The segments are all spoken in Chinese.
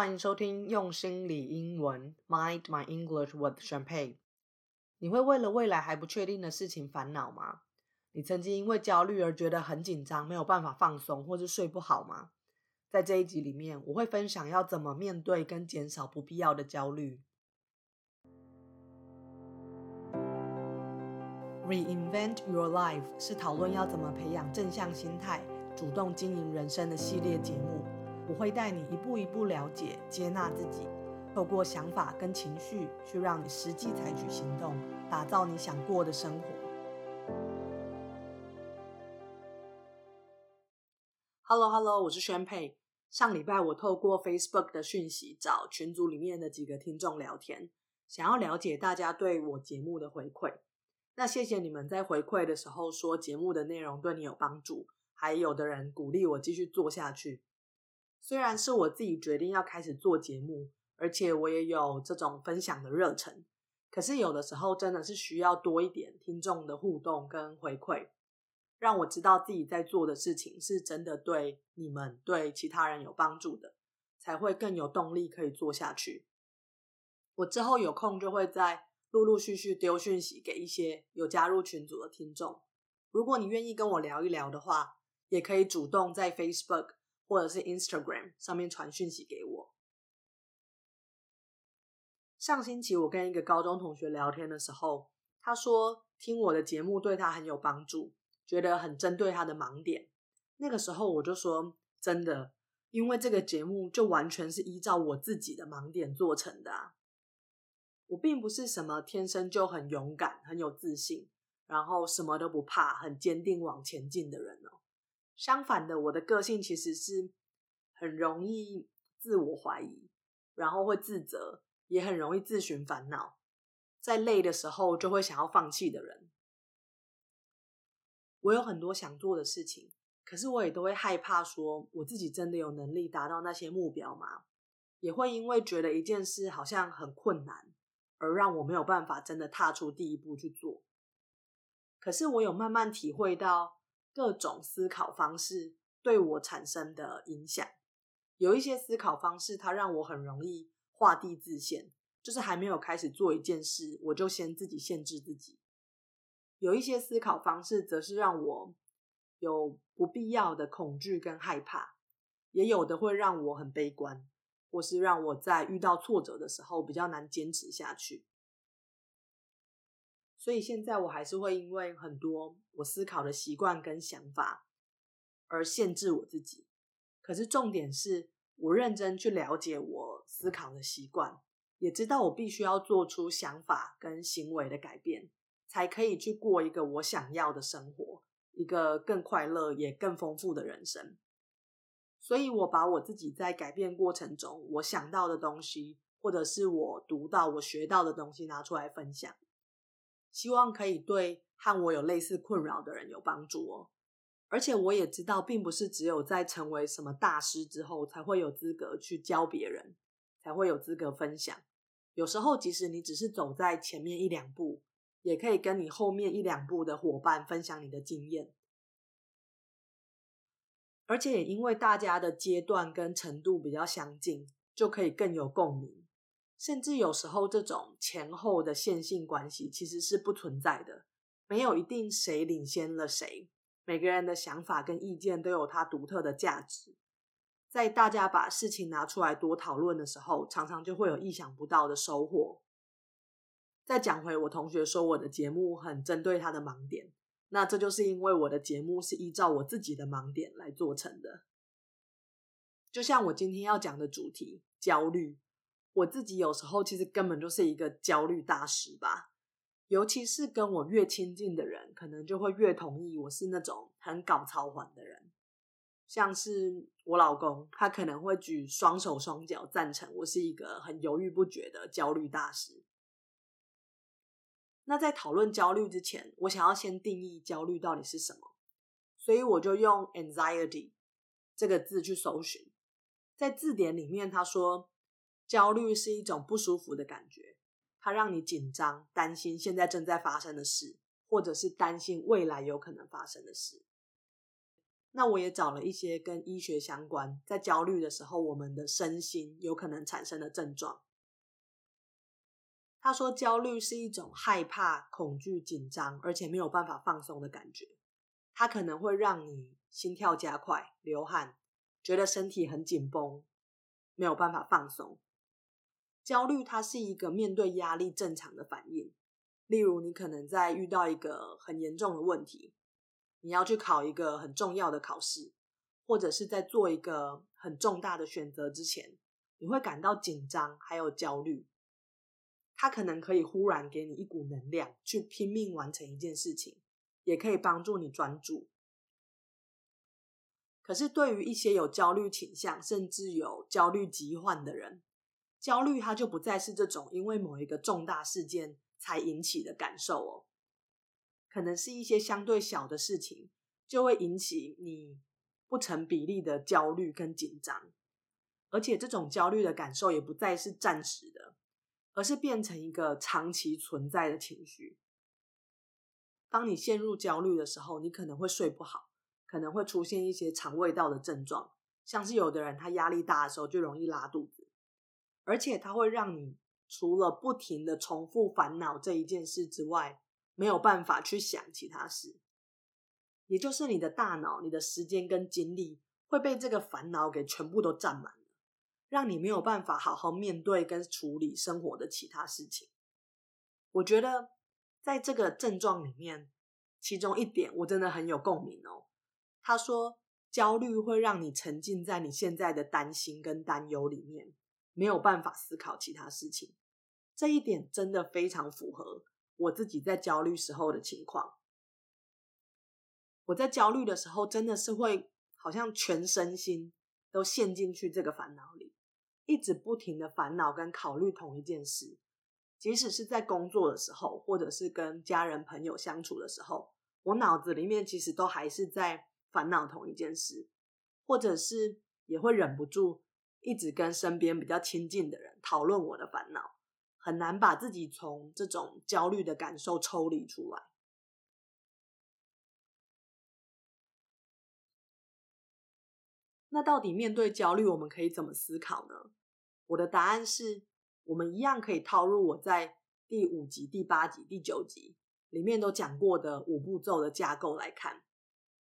欢迎收听用心理英文，Mind My English with Champagne。你会为了未来还不确定的事情烦恼吗？你曾经因为焦虑而觉得很紧张，没有办法放松，或是睡不好吗？在这一集里面，我会分享要怎么面对跟减少不必要的焦虑。Reinvent Your Life 是讨论要怎么培养正向心态、主动经营人生的系列节目。我会带你一步一步了解、接纳自己，透过想法跟情绪去让你实际采取行动，打造你想过的生活。Hello Hello，我是宣佩。上礼拜我透过 Facebook 的讯息找群组里面的几个听众聊天，想要了解大家对我节目的回馈。那谢谢你们在回馈的时候说节目的内容对你有帮助，还有的人鼓励我继续做下去。虽然是我自己决定要开始做节目，而且我也有这种分享的热忱，可是有的时候真的是需要多一点听众的互动跟回馈，让我知道自己在做的事情是真的对你们、对其他人有帮助的，才会更有动力可以做下去。我之后有空就会在。陆陆续续丢讯息给一些有加入群组的听众。如果你愿意跟我聊一聊的话，也可以主动在 Facebook 或者是 Instagram 上面传讯息给我。上星期我跟一个高中同学聊天的时候，他说听我的节目对他很有帮助，觉得很针对他的盲点。那个时候我就说真的，因为这个节目就完全是依照我自己的盲点做成的。啊我并不是什么天生就很勇敢、很有自信，然后什么都不怕、很坚定往前进的人哦。相反的，我的个性其实是很容易自我怀疑，然后会自责，也很容易自寻烦恼，在累的时候就会想要放弃的人。我有很多想做的事情，可是我也都会害怕说，我自己真的有能力达到那些目标吗？也会因为觉得一件事好像很困难。而让我没有办法真的踏出第一步去做。可是我有慢慢体会到各种思考方式对我产生的影响。有一些思考方式，它让我很容易画地自限，就是还没有开始做一件事，我就先自己限制自己。有一些思考方式，则是让我有不必要的恐惧跟害怕，也有的会让我很悲观。或是让我在遇到挫折的时候比较难坚持下去，所以现在我还是会因为很多我思考的习惯跟想法而限制我自己。可是重点是我认真去了解我思考的习惯，也知道我必须要做出想法跟行为的改变，才可以去过一个我想要的生活，一个更快乐也更丰富的人生。所以，我把我自己在改变过程中我想到的东西，或者是我读到、我学到的东西拿出来分享，希望可以对和我有类似困扰的人有帮助哦。而且，我也知道，并不是只有在成为什么大师之后，才会有资格去教别人，才会有资格分享。有时候，即使你只是走在前面一两步，也可以跟你后面一两步的伙伴分享你的经验。而且也因为大家的阶段跟程度比较相近，就可以更有共鸣。甚至有时候这种前后的线性关系其实是不存在的，没有一定谁领先了谁。每个人的想法跟意见都有它独特的价值。在大家把事情拿出来多讨论的时候，常常就会有意想不到的收获。再讲回我同学说我的节目很针对他的盲点。那这就是因为我的节目是依照我自己的盲点来做成的，就像我今天要讲的主题焦虑，我自己有时候其实根本就是一个焦虑大师吧，尤其是跟我越亲近的人，可能就会越同意我是那种很搞超环的人，像是我老公，他可能会举双手双脚赞成我是一个很犹豫不决的焦虑大师。那在讨论焦虑之前，我想要先定义焦虑到底是什么，所以我就用 anxiety 这个字去搜寻，在字典里面，他说焦虑是一种不舒服的感觉，它让你紧张、担心现在正在发生的事，或者是担心未来有可能发生的事。那我也找了一些跟医学相关，在焦虑的时候，我们的身心有可能产生的症状。他说，焦虑是一种害怕、恐惧、紧张，而且没有办法放松的感觉。它可能会让你心跳加快、流汗，觉得身体很紧绷，没有办法放松。焦虑它是一个面对压力正常的反应。例如，你可能在遇到一个很严重的问题。你要去考一个很重要的考试，或者是在做一个很重大的选择之前，你会感到紧张还有焦虑。它可能可以忽然给你一股能量，去拼命完成一件事情，也可以帮助你专注。可是，对于一些有焦虑倾向，甚至有焦虑疾患的人，焦虑它就不再是这种因为某一个重大事件才引起的感受哦。可能是一些相对小的事情，就会引起你不成比例的焦虑跟紧张，而且这种焦虑的感受也不再是暂时的，而是变成一个长期存在的情绪。当你陷入焦虑的时候，你可能会睡不好，可能会出现一些肠胃道的症状，像是有的人他压力大的时候就容易拉肚子，而且它会让你除了不停的重复烦恼这一件事之外。没有办法去想其他事，也就是你的大脑、你的时间跟精力会被这个烦恼给全部都占满了，让你没有办法好好面对跟处理生活的其他事情。我觉得在这个症状里面，其中一点我真的很有共鸣哦。他说，焦虑会让你沉浸在你现在的担心跟担忧里面，没有办法思考其他事情。这一点真的非常符合。我自己在焦虑时候的情况，我在焦虑的时候真的是会好像全身心都陷进去这个烦恼里，一直不停的烦恼跟考虑同一件事，即使是在工作的时候，或者是跟家人朋友相处的时候，我脑子里面其实都还是在烦恼同一件事，或者是也会忍不住一直跟身边比较亲近的人讨论我的烦恼。很难把自己从这种焦虑的感受抽离出来。那到底面对焦虑，我们可以怎么思考呢？我的答案是，我们一样可以套入我在第五集、第八集、第九集里面都讲过的五步骤的架构来看：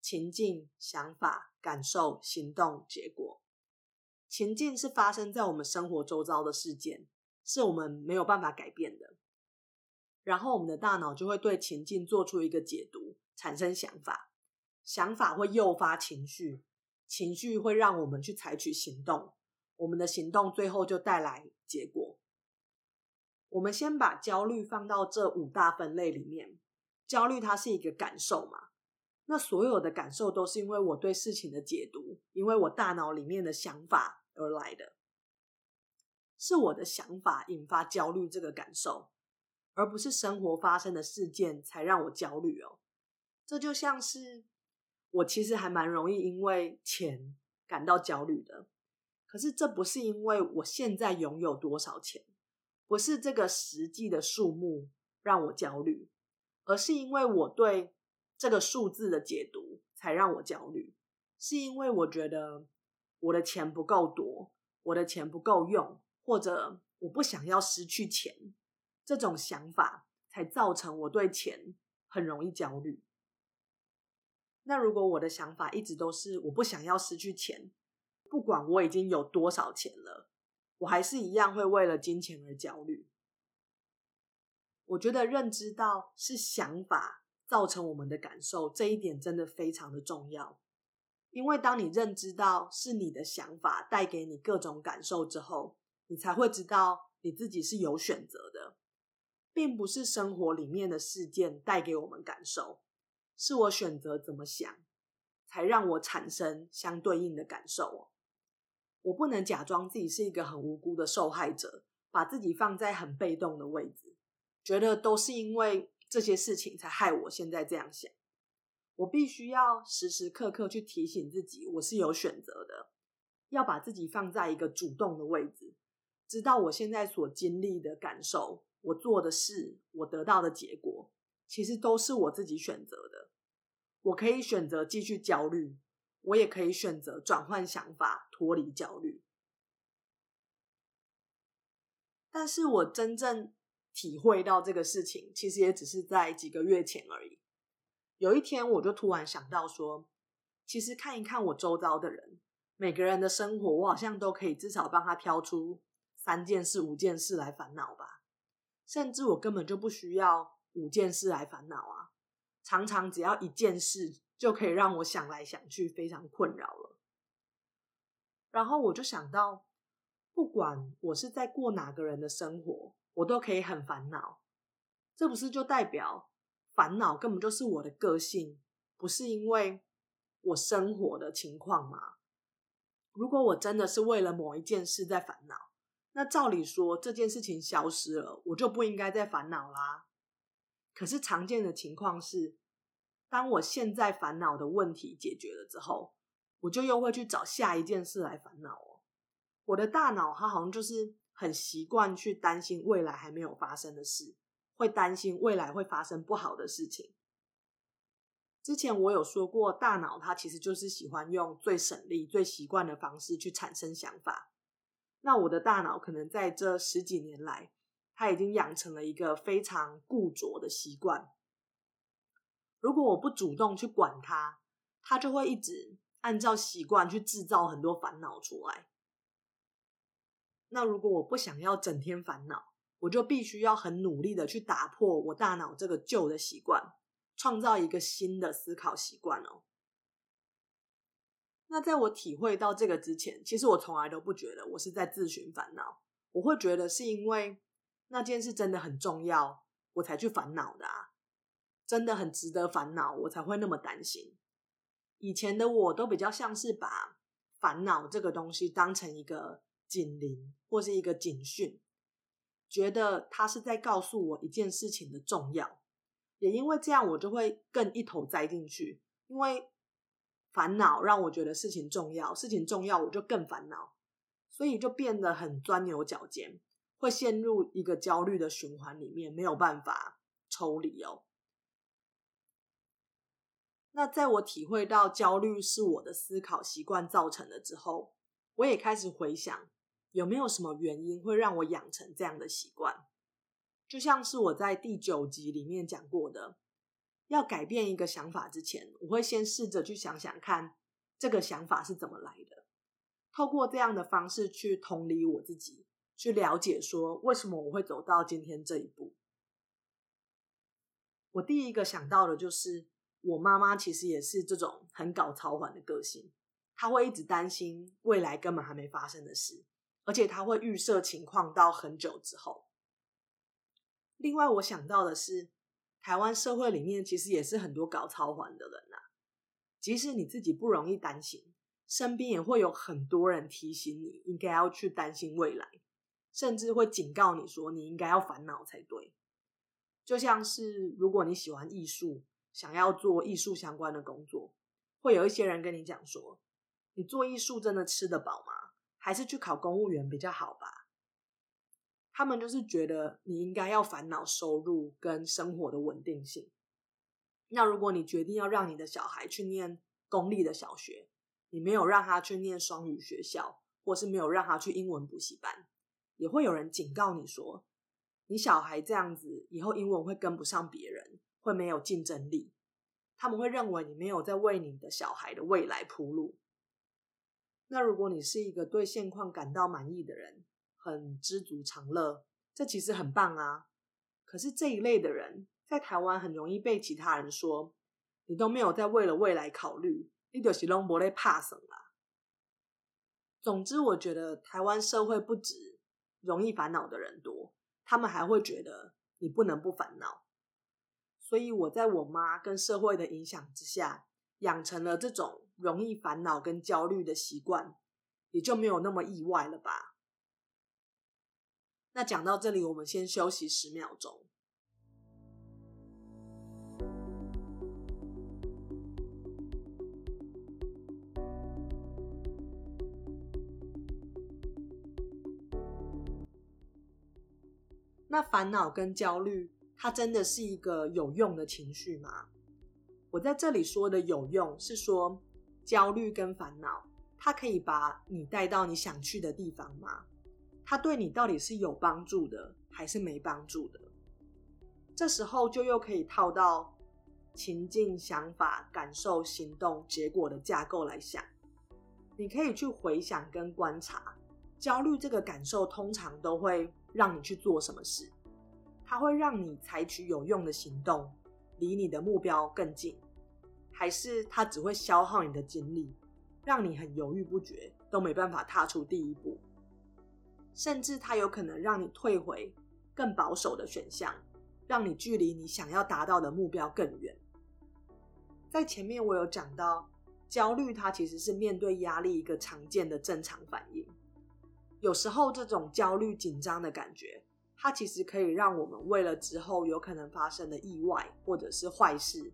情境、想法、感受、行动、结果。情境是发生在我们生活周遭的事件。是我们没有办法改变的，然后我们的大脑就会对情境做出一个解读，产生想法，想法会诱发情绪，情绪会让我们去采取行动，我们的行动最后就带来结果。我们先把焦虑放到这五大分类里面，焦虑它是一个感受嘛，那所有的感受都是因为我对事情的解读，因为我大脑里面的想法而来的。是我的想法引发焦虑这个感受，而不是生活发生的事件才让我焦虑哦。这就像是我其实还蛮容易因为钱感到焦虑的，可是这不是因为我现在拥有多少钱，不是这个实际的数目让我焦虑，而是因为我对这个数字的解读才让我焦虑，是因为我觉得我的钱不够多，我的钱不够用。或者我不想要失去钱，这种想法才造成我对钱很容易焦虑。那如果我的想法一直都是我不想要失去钱，不管我已经有多少钱了，我还是一样会为了金钱而焦虑。我觉得认知到是想法造成我们的感受这一点真的非常的重要，因为当你认知到是你的想法带给你各种感受之后。你才会知道你自己是有选择的，并不是生活里面的事件带给我们感受，是我选择怎么想，才让我产生相对应的感受。我不能假装自己是一个很无辜的受害者，把自己放在很被动的位置，觉得都是因为这些事情才害我现在这样想。我必须要时时刻刻去提醒自己，我是有选择的，要把自己放在一个主动的位置。知道我现在所经历的感受，我做的事，我得到的结果，其实都是我自己选择的。我可以选择继续焦虑，我也可以选择转换想法，脱离焦虑。但是我真正体会到这个事情，其实也只是在几个月前而已。有一天，我就突然想到说，其实看一看我周遭的人，每个人的生活，我好像都可以至少帮他挑出三件事、五件事来烦恼吧。甚至我根本就不需要五件事来烦恼啊，常常只要一件事就可以让我想来想去，非常困扰了。然后我就想到。不管我是在过哪个人的生活，我都可以很烦恼。这不是就代表烦恼根本就是我的个性，不是因为我生活的情况吗？如果我真的是为了某一件事在烦恼，那照理说这件事情消失了，我就不应该再烦恼啦。可是常见的情况是，当我现在烦恼的问题解决了之后，我就又会去找下一件事来烦恼。我的大脑，它好像就是很习惯去担心未来还没有发生的事，会担心未来会发生不好的事情。之前我有说过，大脑它其实就是喜欢用最省力、最习惯的方式去产生想法。那我的大脑可能在这十几年来，它已经养成了一个非常固着的习惯。如果我不主动去管它，它就会一直按照习惯去制造很多烦恼出来。那如果我不想要整天烦恼，我就必须要很努力的去打破我大脑这个旧的习惯，创造一个新的思考习惯哦。那在我体会到这个之前，其实我从来都不觉得我是在自寻烦恼，我会觉得是因为那件事真的很重要，我才去烦恼的啊，真的很值得烦恼，我才会那么担心。以前的我都比较像是把烦恼这个东西当成一个。警铃或是一个警讯，觉得他是在告诉我一件事情的重要，也因为这样，我就会更一头栽进去。因为烦恼让我觉得事情重要，事情重要我就更烦恼，所以就变得很钻牛角尖，会陷入一个焦虑的循环里面，没有办法抽离哦。那在我体会到焦虑是我的思考习惯造成的之后，我也开始回想。有没有什么原因会让我养成这样的习惯？就像是我在第九集里面讲过的，要改变一个想法之前，我会先试着去想想看这个想法是怎么来的，透过这样的方式去同理我自己，去了解说为什么我会走到今天这一步。我第一个想到的就是，我妈妈其实也是这种很搞超环的个性，她会一直担心未来根本还没发生的事。而且他会预设情况到很久之后。另外，我想到的是，台湾社会里面其实也是很多搞超环的人呐。即使你自己不容易担心，身边也会有很多人提醒你应该要去担心未来，甚至会警告你说你应该要烦恼才对。就像是如果你喜欢艺术，想要做艺术相关的工作，会有一些人跟你讲说：“你做艺术真的吃得饱吗？”还是去考公务员比较好吧。他们就是觉得你应该要烦恼收入跟生活的稳定性。那如果你决定要让你的小孩去念公立的小学，你没有让他去念双语学校，或是没有让他去英文补习班，也会有人警告你说，你小孩这样子以后英文会跟不上别人，会没有竞争力。他们会认为你没有在为你的小孩的未来铺路。那如果你是一个对现况感到满意的人，很知足常乐，这其实很棒啊。可是这一类的人在台湾很容易被其他人说，你都没有在为了未来考虑，你就是拢无咧怕什啦。总之，我觉得台湾社会不止容易烦恼的人多，他们还会觉得你不能不烦恼。所以我在我妈跟社会的影响之下，养成了这种。容易烦恼跟焦虑的习惯，也就没有那么意外了吧？那讲到这里，我们先休息十秒钟。那烦恼跟焦虑，它真的是一个有用的情绪吗？我在这里说的有用，是说。焦虑跟烦恼，它可以把你带到你想去的地方吗？它对你到底是有帮助的，还是没帮助的？这时候就又可以套到情境、想法、感受、行动、结果的架构来想。你可以去回想跟观察，焦虑这个感受通常都会让你去做什么事？它会让你采取有用的行动，离你的目标更近。还是它只会消耗你的精力，让你很犹豫不决，都没办法踏出第一步，甚至它有可能让你退回更保守的选项，让你距离你想要达到的目标更远。在前面我有讲到，焦虑它其实是面对压力一个常见的正常反应。有时候这种焦虑紧张的感觉，它其实可以让我们为了之后有可能发生的意外或者是坏事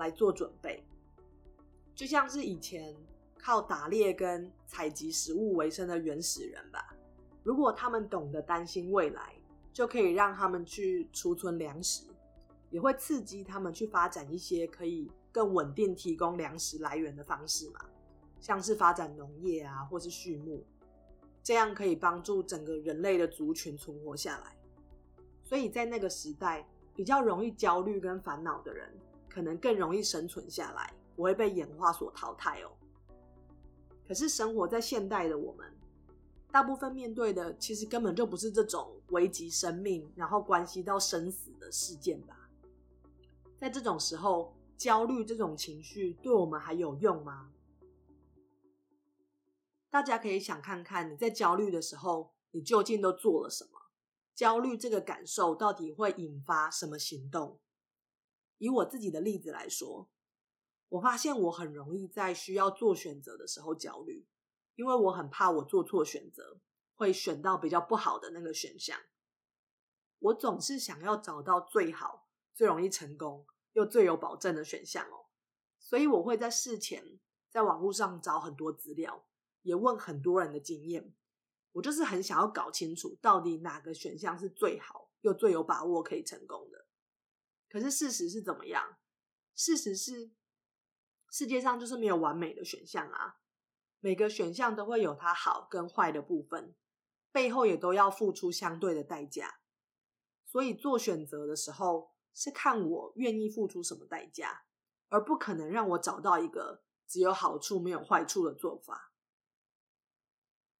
来做准备。就像是以前靠打猎跟采集食物为生的原始人吧，如果他们懂得担心未来，就可以让他们去储存粮食，也会刺激他们去发展一些可以更稳定提供粮食来源的方式嘛，像是发展农业啊，或是畜牧，这样可以帮助整个人类的族群存活下来。所以在那个时代，比较容易焦虑跟烦恼的人，可能更容易生存下来。不会被演化所淘汰哦。可是生活在现代的我们，大部分面对的其实根本就不是这种危及生命，然后关系到生死的事件吧？在这种时候，焦虑这种情绪对我们还有用吗？大家可以想看看，你在焦虑的时候，你究竟都做了什么？焦虑这个感受到底会引发什么行动？以我自己的例子来说。我发现我很容易在需要做选择的时候焦虑，因为我很怕我做错选择，会选到比较不好的那个选项。我总是想要找到最好、最容易成功又最有保证的选项哦，所以我会在事前在网络上找很多资料，也问很多人的经验。我就是很想要搞清楚到底哪个选项是最好又最有把握可以成功的。可是事实是怎么样？事实是。世界上就是没有完美的选项啊，每个选项都会有它好跟坏的部分，背后也都要付出相对的代价。所以做选择的时候，是看我愿意付出什么代价，而不可能让我找到一个只有好处没有坏处的做法。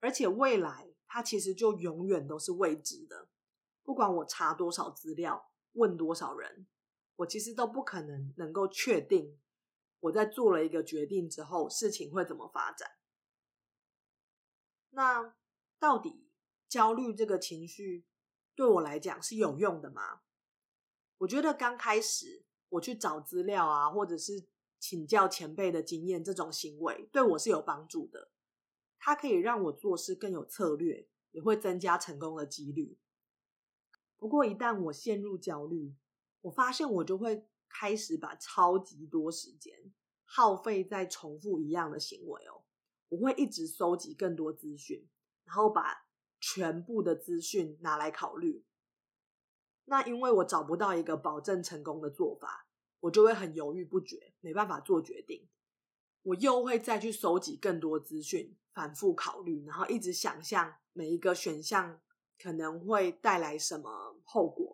而且未来它其实就永远都是未知的，不管我查多少资料，问多少人，我其实都不可能能够确定。我在做了一个决定之后，事情会怎么发展？那到底焦虑这个情绪对我来讲是有用的吗？我觉得刚开始我去找资料啊，或者是请教前辈的经验，这种行为对我是有帮助的。它可以让我做事更有策略，也会增加成功的几率。不过一旦我陷入焦虑，我发现我就会。开始把超级多时间耗费在重复一样的行为哦，我会一直收集更多资讯，然后把全部的资讯拿来考虑。那因为我找不到一个保证成功的做法，我就会很犹豫不决，没办法做决定。我又会再去收集更多资讯，反复考虑，然后一直想象每一个选项可能会带来什么后果。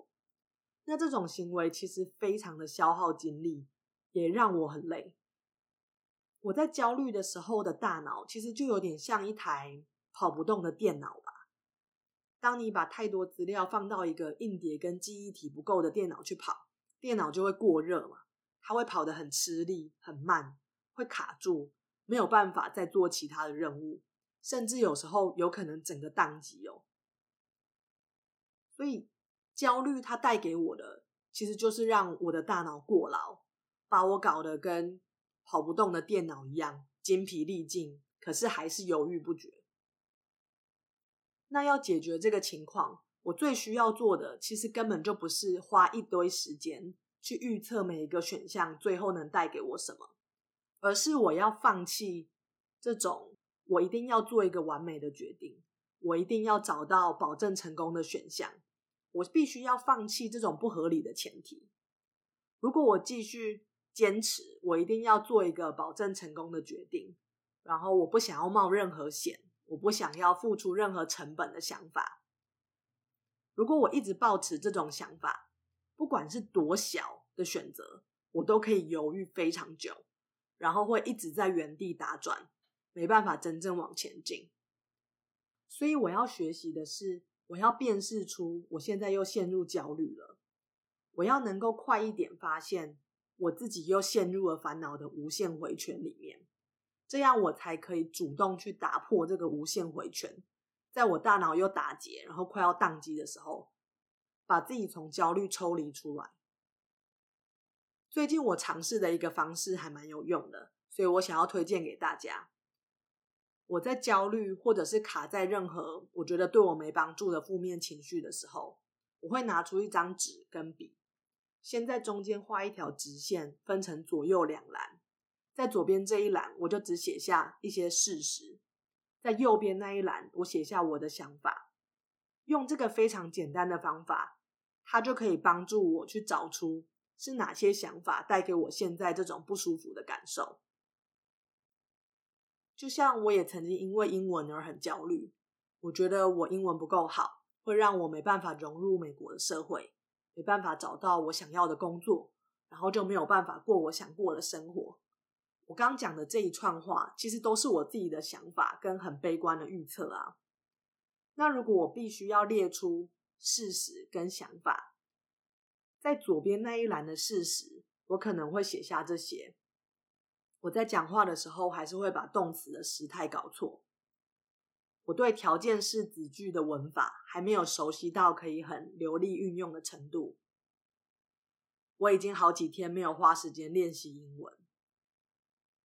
那这种行为其实非常的消耗精力，也让我很累。我在焦虑的时候的大脑，其实就有点像一台跑不动的电脑吧。当你把太多资料放到一个硬碟跟记忆体不够的电脑去跑，电脑就会过热嘛，它会跑得很吃力、很慢，会卡住，没有办法再做其他的任务，甚至有时候有可能整个宕机哦。所以。焦虑它带给我的，其实就是让我的大脑过劳，把我搞得跟跑不动的电脑一样精疲力尽，可是还是犹豫不决。那要解决这个情况，我最需要做的，其实根本就不是花一堆时间去预测每一个选项最后能带给我什么，而是我要放弃这种我一定要做一个完美的决定，我一定要找到保证成功的选项。我必须要放弃这种不合理的前提。如果我继续坚持，我一定要做一个保证成功的决定，然后我不想要冒任何险，我不想要付出任何成本的想法。如果我一直保持这种想法，不管是多小的选择，我都可以犹豫非常久，然后会一直在原地打转，没办法真正往前进。所以我要学习的是，我要辨识出我现在又陷入焦虑了，我要能够快一点发现我自己又陷入了烦恼的无限回圈里面。这样我才可以主动去打破这个无限回圈，在我大脑又打结，然后快要宕机的时候，把自己从焦虑抽离出来。最近我尝试的一个方式还蛮有用的，所以我想要推荐给大家。我在焦虑或者是卡在任何我觉得对我没帮助的负面情绪的时候，我会拿出一张纸跟笔，先在中间画一条直线，分成左右两栏。在左边这一栏，我就只写下一些事实；在右边那一栏，我写下我的想法。用这个非常简单的方法，它就可以帮助我去找出是哪些想法带给我现在这种不舒服的感受。就像我也曾经因为英文而很焦虑，我觉得我英文不够好，会让我没办法融入美国的社会，没办法找到我想要的工作，然后就没有办法过我想过的生活。我刚讲的这一串话，其实都是我自己的想法跟很悲观的预测啊。那如果我必须要列出事实跟想法，在左边那一栏的事实，我可能会写下这些。我在讲话的时候，还是会把动词的时态搞错。我对条件式子句的文法还没有熟悉到可以很流利运用的程度。我已经好几天没有花时间练习英文。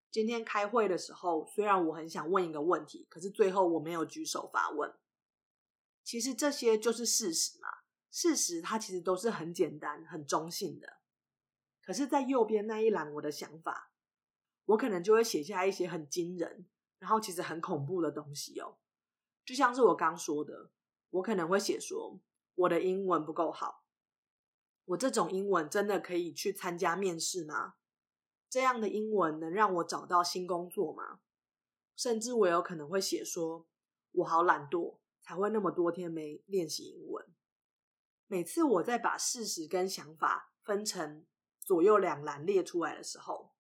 今天开会的时候，虽然我很想问一个问题，可是最后我没有举手发问。其实这些就是事实嘛，事实它其实都是很简单、很中性的。可是，在右边那一栏，我的想法，我可能就会写下一些很惊人，然后其实很恐怖的东西哦。就像是我刚说的，我可能会写说我的英文不够好，我这种英文真的可以去参加面试吗？这样的英文能让我找到新工作吗？甚至我有可能会写说，我好懒惰，才会那么多天没练习英文。每次我在把事实跟想法分成左右两栏列出来的时候，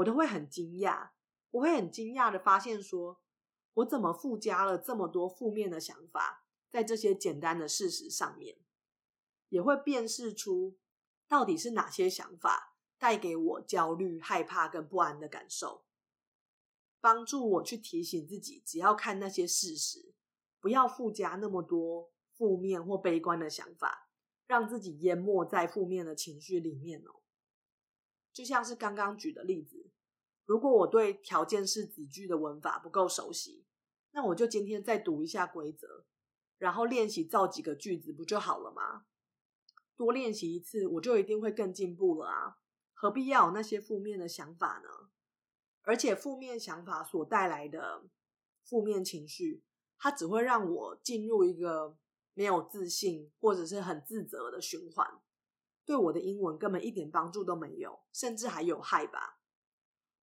我都会很惊讶，我会很惊讶的发现，说我怎么附加了这么多负面的想法在这些简单的事实上面，也会辨识出到底是哪些想法。带给我焦虑、害怕跟不安的感受，帮助我去提醒自己，只要看那些事实，不要附加那么多负面或悲观的想法，让自己淹没在负面的情绪里面哦。就像是刚刚举的例子，如果我对条件式子句的文法不够熟悉，那我就今天再读一下规则，然后练习造几个句子，不就好了吗？多练习一次，我就一定会更进步了啊！何必要有那些负面的想法呢？而且负面想法所带来的负面情绪，它只会让我进入一个没有自信或者是很自责的循环，对我的英文根本一点帮助都没有，甚至还有害吧？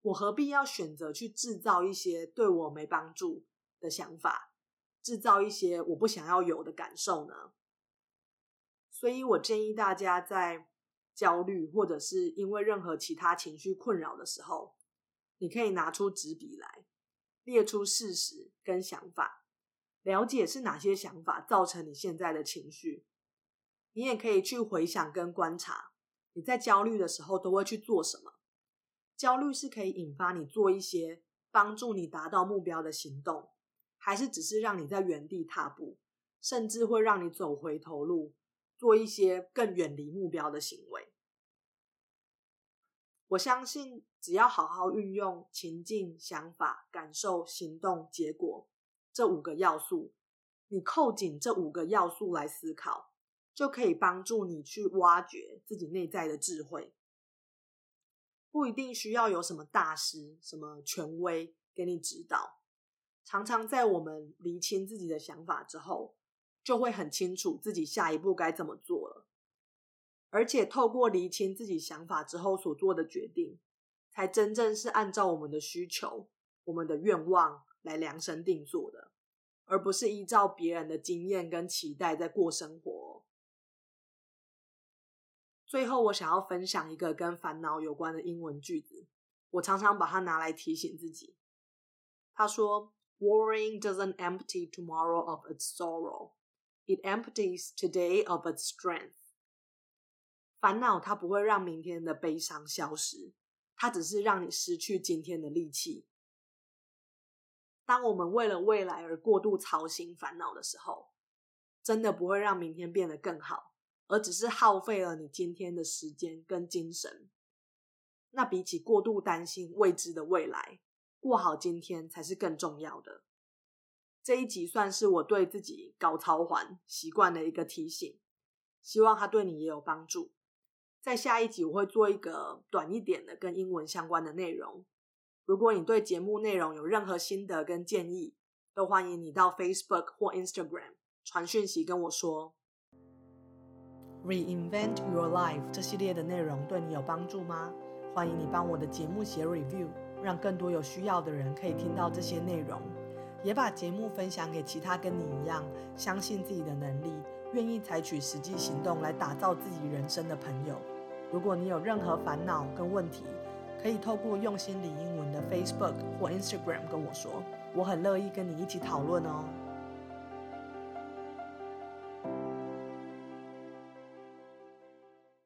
我何必要选择去制造一些对我没帮助的想法，制造一些我不想要有的感受呢？所以我建议大家在。焦虑，或者是因为任何其他情绪困扰的时候，你可以拿出纸笔来，列出事实跟想法，了解是哪些想法造成你现在的情绪。你也可以去回想跟观察，你在焦虑的时候都会去做什么。焦虑是可以引发你做一些帮助你达到目标的行动，还是只是让你在原地踏步，甚至会让你走回头路？做一些更远离目标的行为。我相信，只要好好运用情境、想法、感受、行动、结果这五个要素，你扣紧这五个要素来思考，就可以帮助你去挖掘自己内在的智慧。不一定需要有什么大师、什么权威给你指导。常常在我们厘清自己的想法之后。就会很清楚自己下一步该怎么做了，而且透过厘清自己想法之后所做的决定，才真正是按照我们的需求、我们的愿望来量身定做的，而不是依照别人的经验跟期待在过生活。最后，我想要分享一个跟烦恼有关的英文句子，我常常把它拿来提醒自己。他说：“Worrying doesn't empty tomorrow of its sorrow; it empties today of its strength.” 烦恼它不会让明天的悲伤消失，它只是让你失去今天的力气。当我们为了未来而过度操心烦恼的时候，真的不会让明天变得更好。而只是耗费了你今天的时间跟精神，那比起过度担心未知的未来，过好今天才是更重要的。这一集算是我对自己搞超环习惯的一个提醒，希望它对你也有帮助。在下一集我会做一个短一点的跟英文相关的内容。如果你对节目内容有任何心得跟建议，都欢迎你到 Facebook 或 Instagram 传讯息跟我说。Reinvent Your Life 这系列的内容对你有帮助吗？欢迎你帮我的节目写 review，让更多有需要的人可以听到这些内容，也把节目分享给其他跟你一样相信自己的能力、愿意采取实际行动来打造自己人生的朋友。如果你有任何烦恼跟问题，可以透过用心理英文的 Facebook 或 Instagram 跟我说，我很乐意跟你一起讨论哦。